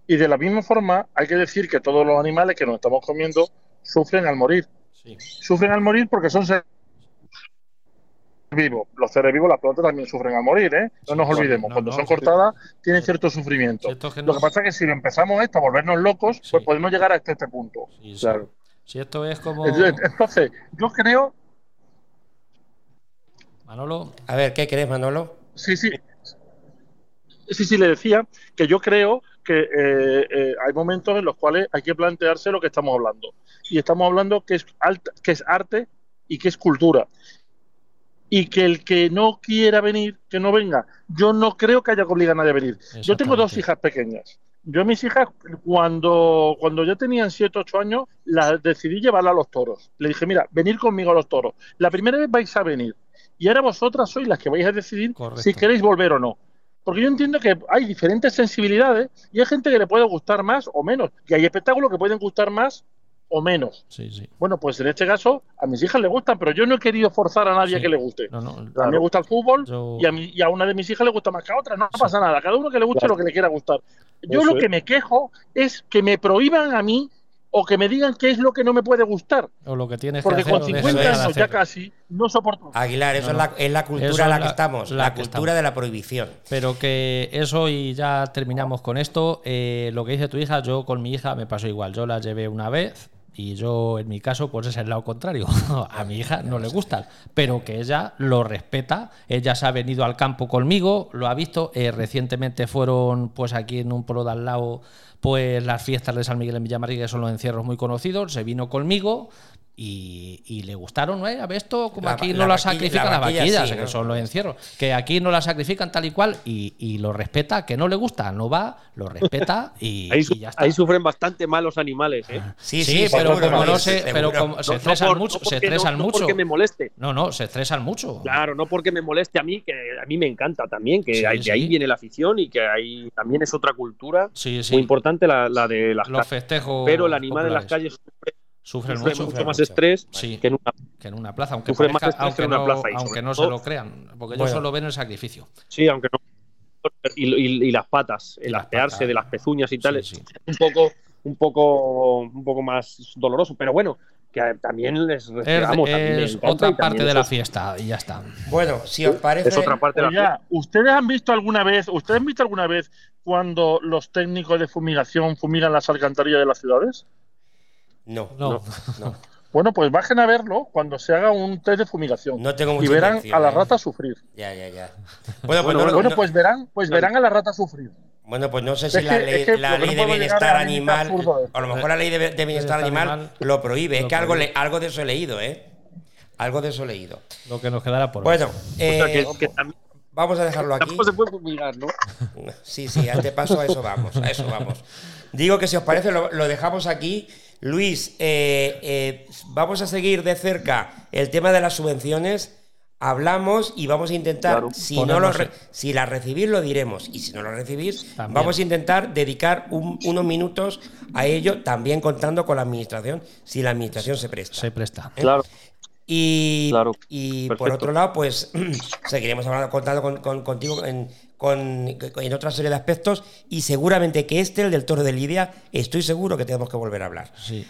Y de la misma forma, hay que decir que todos los animales que nos estamos comiendo sufren al morir. Sí. Sufren al morir porque son seres vivos. Los seres vivos, las plantas también sufren al morir, ¿eh? No nos olvidemos. no, Cuando no, son cortadas, tienen cierto sufrimiento. Que Lo que pasa es que si empezamos esto a volvernos locos, pues podemos llegar hasta este punto. sí, sí. Claro. Si esto es como. Entonces, yo creo, Manolo, A ver, ¿qué crees, Manolo? sí, sí, sí, sí, le decía que yo creo que eh, eh, hay momentos en los cuales hay que plantearse lo que estamos hablando. Y estamos hablando que es, alta- que es arte y que es cultura. Y que el que no quiera venir, que no venga. Yo no creo que haya que obligar a nadie a venir. Yo tengo dos hijas pequeñas. Yo a mis hijas, cuando, cuando ya tenían 7, 8 años, las decidí llevarla a los toros. Le dije, mira, venir conmigo a los toros. La primera vez vais a venir. Y ahora vosotras sois las que vais a decidir Correcto. si queréis volver o no. Porque yo entiendo que hay diferentes sensibilidades y hay gente que le puede gustar más o menos. Y hay espectáculos que pueden gustar más o menos. Sí, sí. Bueno, pues en este caso a mis hijas les gustan, pero yo no he querido forzar a nadie Sí. a que le guste. No, no. A mí me gusta el fútbol Yo- y, a mí, y a una de mis hijas le gusta más que a otra. No Sí. pasa nada. Cada uno que le guste Claro. lo que le quiera gustar. Yo Eso lo es. que me quejo es que me prohíban a mí o que me digan qué es lo que no me puede gustar. O lo que tienes Porque que con hacer o 50 dejar de años ya casi no soporto. Aguilar, eso No, es, la, es la cultura Eso en la que la- estamos, la la, que cultura estamos. de la prohibición. Pero que eso y ya terminamos con esto. Eh, lo que dice tu hija, yo con mi hija me pasó igual. Yo la llevé una vez y yo en mi caso pues es el lado contrario. A mi hija no le gustan, pero que ella lo respeta. Ella se ha venido al campo conmigo, lo ha visto. Eh, recientemente fueron pues aquí en un pueblo de al lado pues las fiestas de San Miguel en Villamarrique, que son los encierros muy conocidos. Se vino conmigo. Y, y le gustaron, ¿no? A ver, esto como La- aquí la no la sacrifican la las vaquilla vaquillas, sí, que ¿no? son los encierros. Que aquí no la sacrifican tal y cual y, y lo respeta, que no le gusta, no va, lo respeta y, Ahí, su- y ya está. ahí sufren bastante mal los animales, ¿eh? Sí, Sí, sí, pero seguro, como no Luis, se, pero como se No- no estresan por- mucho, no se porque- no- estresan no mucho. porque me moleste. No, no, se estresan mucho. Claro, no porque me moleste a mí, que a mí me encanta también, que Sí, de ahí viene la afición y que ahí también es otra cultura Sí, sí. muy importante la, la de las Los calles. festejos. Pero el animal en las calles sufre, sufren sufre mucho. mucho más estrés Sí. que en una. Que en una plaza, aunque, más no, plaza aunque no se lo crean, porque Bueno. ellos solo ven el sacrificio. Sí, aunque no. Y, y- y las patas, el las aspearse patas. de las pezuñas y tal, Sí, un poco, un poco, un poco más doloroso. Pero bueno, que también les Es, otra parte de la es- fiesta y ya está. Bueno, si os parece. Es otra parte de la Oiga, ¿ustedes han visto alguna vez, ustedes han visto alguna vez cuando los técnicos de fumigación fumigan las alcantarillas de las ciudades? No, No. no, no. Bueno, pues bajen a verlo cuando se haga un test de fumigación. No tengo y mucha verán intención, a las ¿eh? ratas sufrir. Ya, ya, ya. Bueno, pues Bueno, no, bueno, Bueno, no- pues verán, pues verán a las ratas sufrir. bueno, pues no sé si Es la que- ley, es que la ley no de bienestar animal, absurdo a lo mejor la ley de, de bienestar animal animal lo prohíbe. Es que algo, prohíbe. le- algo de eso he leído, ¿eh? Algo de eso he leído. Lo que nos quedará por. Bueno, O sea, eh, que, que también, vamos a dejarlo aquí. tampoco se puede fumigar, ¿no? Sí, sí, a este paso a eso vamos, a eso vamos. Digo que si os parece lo, lo dejamos aquí. Luis, eh, eh, vamos a seguir de cerca el tema de las subvenciones. Hablamos y vamos a intentar, Claro. si, no lo re- si las recibís, lo diremos. Y si no lo recibís, También. vamos a intentar dedicar un- unos minutos a ello, también contando con la administración, si la administración se presta. Se presta. Claro. Y, Claro, y por otro lado, pues seguiremos hablando, contando con, con- contigo en, con- en otra serie de aspectos y seguramente que este, el del toro de Lidia, estoy seguro que tenemos que volver a hablar. Sí.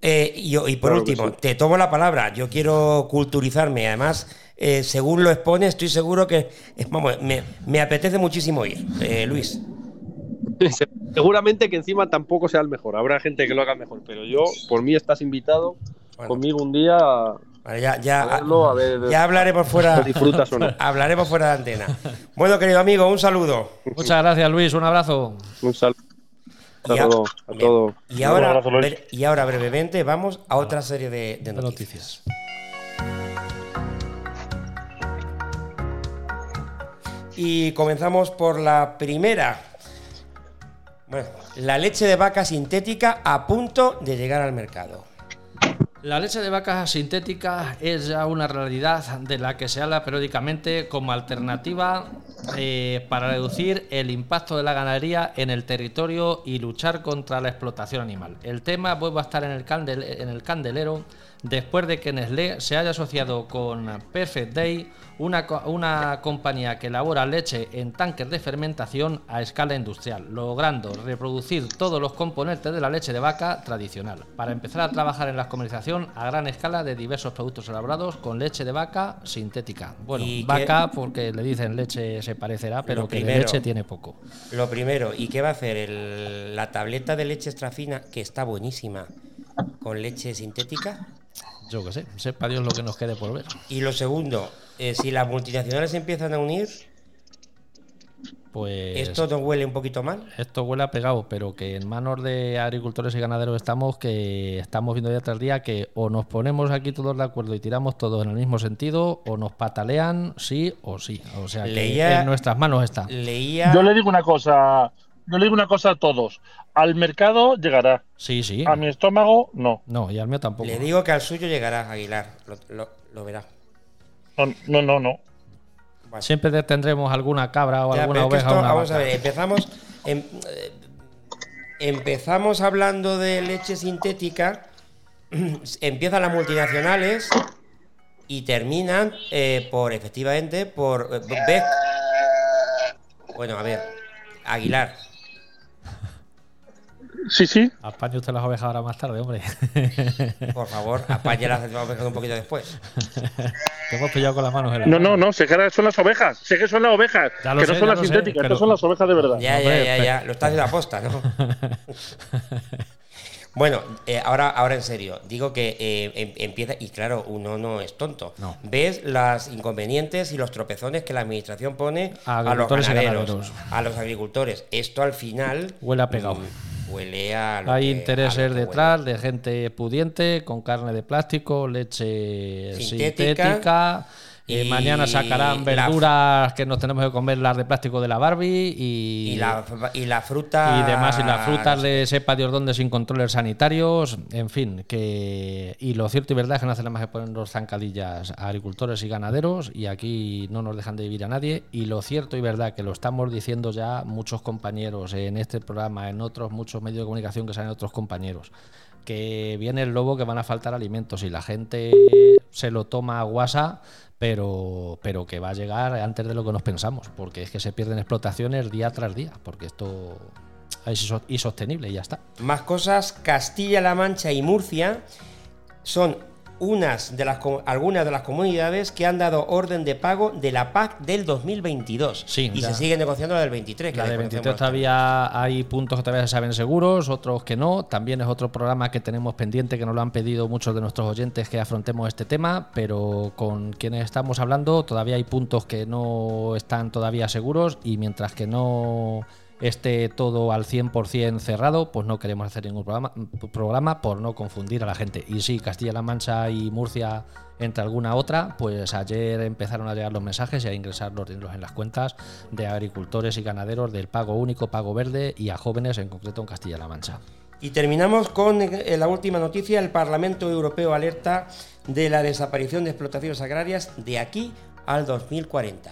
Eh, y, y por Claro último, sí. te tomo la palabra, yo quiero culturizarme, además, eh, según lo expone, estoy seguro que, eh, vamos, me, me apetece muchísimo ir, eh, Luis. Seguramente que encima tampoco sea el mejor. Habrá gente que lo haga mejor, pero yo, por mí, estás invitado Bueno. conmigo un día a Vale, ya, ya, verlo, a ver ya hablaremos fuera, si disfrutas o no. fuera de antena. Bueno, querido amigo, un saludo. Muchas gracias, Luis. Un abrazo. Un saludo Y a a- todo. A bien. todo. Y ahora, abrazo, y brevemente vamos a otra serie de, de De noticias. noticias. Y comenzamos por la primera. Bueno, la leche de vaca sintética a punto de llegar al mercado. La leche de vaca sintética es ya una realidad de la que se habla periódicamente como alternativa eh, para reducir el impacto de la ganadería en el territorio y luchar contra la explotación animal. El tema vuelve a estar en el, candel- en el candelero después de que Nestlé se haya asociado con Perfect Day, una, una compañía que elabora leche en tanques de fermentación a escala industrial, logrando reproducir todos los componentes de la leche de vaca tradicional, para empezar a trabajar en la comercialización a gran escala de diversos productos elaborados con leche de vaca sintética. Bueno, ¿Y qué- vaca porque le dicen leche se parecerá, pero que de leche tiene poco. Lo primero, ¿y qué va a hacer? El- la tableta de leche extra fina, que está buenísima, con leche sintética. Yo qué sé, sepa Dios lo que nos quede por ver. Y lo segundo, eh, si las multinacionales empiezan a unir, Pues ¿esto nos huele un poquito mal? Esto huele a pegado, pero que en manos de agricultores y ganaderos estamos, que estamos viendo día tras día que o nos ponemos aquí todos de acuerdo y tiramos todos en el mismo sentido, o nos patalean sí o sí. O sea, que Leía- en nuestras manos está. Leía. Yo le digo una cosa, yo le digo una cosa a todos. Al mercado llegará, Sí, sí. a mi estómago no. No, y al mío tampoco. Le digo que al suyo llegará, Aguilar. Lo, lo- lo verá. No, no, no. no. Vale. Siempre te- tendremos alguna cabra o Ya, alguna oveja esto- o una vamos a ver, empezamos. em- eh, empezamos hablando de leche sintética. empiezan las multinacionales y terminan eh, por, efectivamente, por. eh, Beck. Bueno, a ver, Aguilar. Sí, sí. Apañe usted las ovejas ahora más tarde, hombre. Por favor, apañe las ovejas un poquito después. Te hemos pillado con las manos en la No, mano. no, no, sé que son las ovejas. Sé que son las ovejas. Que sé, no son las lo sé, sintéticas, pero- estas son las ovejas de verdad. Ya, Hombre, ya, ya, ya. Lo estás haciendo aposta, ¿no? Bueno, eh, ahora, ahora en serio, digo que eh, em- empieza, y claro, uno no es tonto. No. Ves las inconvenientes y los tropezones que la administración pone A a, los ganaderos, ganaderos. a los agricultores. Esto al final Huele a pegado. Huele a. lo Hay que- a intereses lo que huele. detrás de gente pudiente con carne de plástico, leche Sintética. sintética. Eh, Y mañana sacarán la- verduras que nos tenemos que comer las de plástico de la Barbie y, Y la, y la fruta. y demás, y las frutas de sepa Dios dónde sin controles sanitarios, en fin, que y lo cierto y verdad es que no hacen nada más que poner los zancadillas a agricultores y ganaderos y aquí no nos dejan de vivir a nadie y lo cierto y verdad que lo estamos diciendo ya muchos compañeros en este programa, en otros muchos medios de comunicación que salen otros compañeros, que viene el lobo que van a faltar alimentos y la gente se lo toma a pero, pero que va a llegar antes de lo que nos pensamos, porque es que se pierden explotaciones día tras día, porque esto es insostenible y ya está. Más cosas, Castilla-La Mancha y Murcia son unas de las algunas de las comunidades que han dado orden de pago de la PAC del 2022 Sí, y ya. se sigue negociando la del 23 que La de desconocemos 23 todavía hay puntos que todavía se saben seguros, otros que no. También es otro programa que tenemos pendiente, que nos lo han pedido muchos de nuestros oyentes que afrontemos este tema, pero con quienes estamos hablando todavía hay puntos que no están todavía seguros y mientras que no esté todo al 100% cerrado, pues no queremos hacer ningún programa, programa por no confundir a la gente. Y sí, Castilla-La Mancha y Murcia entre alguna otra, pues ayer empezaron a llegar los mensajes y a ingresar los dineros en las cuentas de agricultores y ganaderos del pago único, pago verde y a jóvenes, en concreto en Castilla-La Mancha. Y terminamos con eh, la última noticia. El Parlamento Europeo alerta de la desaparición de explotaciones agrarias de aquí al 2040.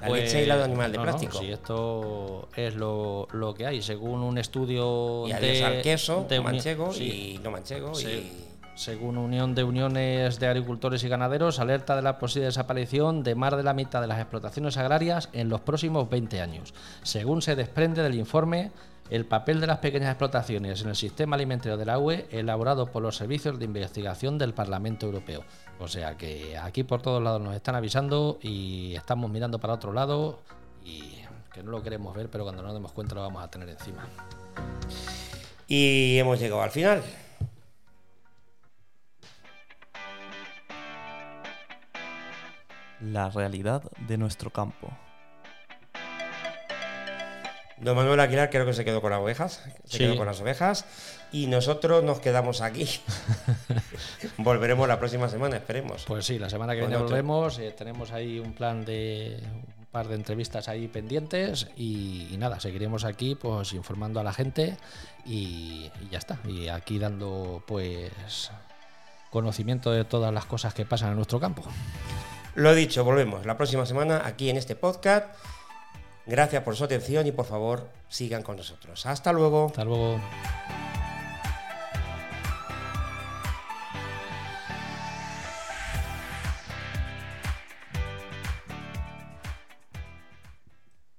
La leche y animal de Pues, no, no, plástico. sí, esto es lo, lo que hay. Según un estudio y de, al queso, de manchego sí, y no manchego. Sí. Y... Según Unión de Uniones de Agricultores y Ganaderos, alerta de la posible desaparición de más de la mitad de las explotaciones agrarias en los próximos 20 años. Según se desprende del informe, el papel de las pequeñas explotaciones en el sistema alimentario de la UE, elaborado por los servicios de investigación del Parlamento Europeo. O sea que aquí por todos lados nos están avisando y estamos mirando para otro lado y que no lo queremos ver, pero cuando nos demos cuenta lo vamos a tener encima. y hemos llegado al final. La realidad de nuestro campo. Don Manuel Aguilar creo que se quedó con las ovejas, se Sí. quedó con las ovejas y nosotros nos quedamos aquí. Volveremos la próxima semana, esperemos. Pues sí, la semana que viene volvemos. eh, tenemos ahí un plan de un par de entrevistas ahí pendientes y, y nada, seguiremos aquí pues informando a la gente y, y ya está. Y aquí dando pues conocimiento de todas las cosas que pasan en nuestro campo. Lo dicho, volvemos la próxima semana aquí en este podcast. Gracias por su atención y por favor sigan con nosotros. Hasta luego. Hasta luego.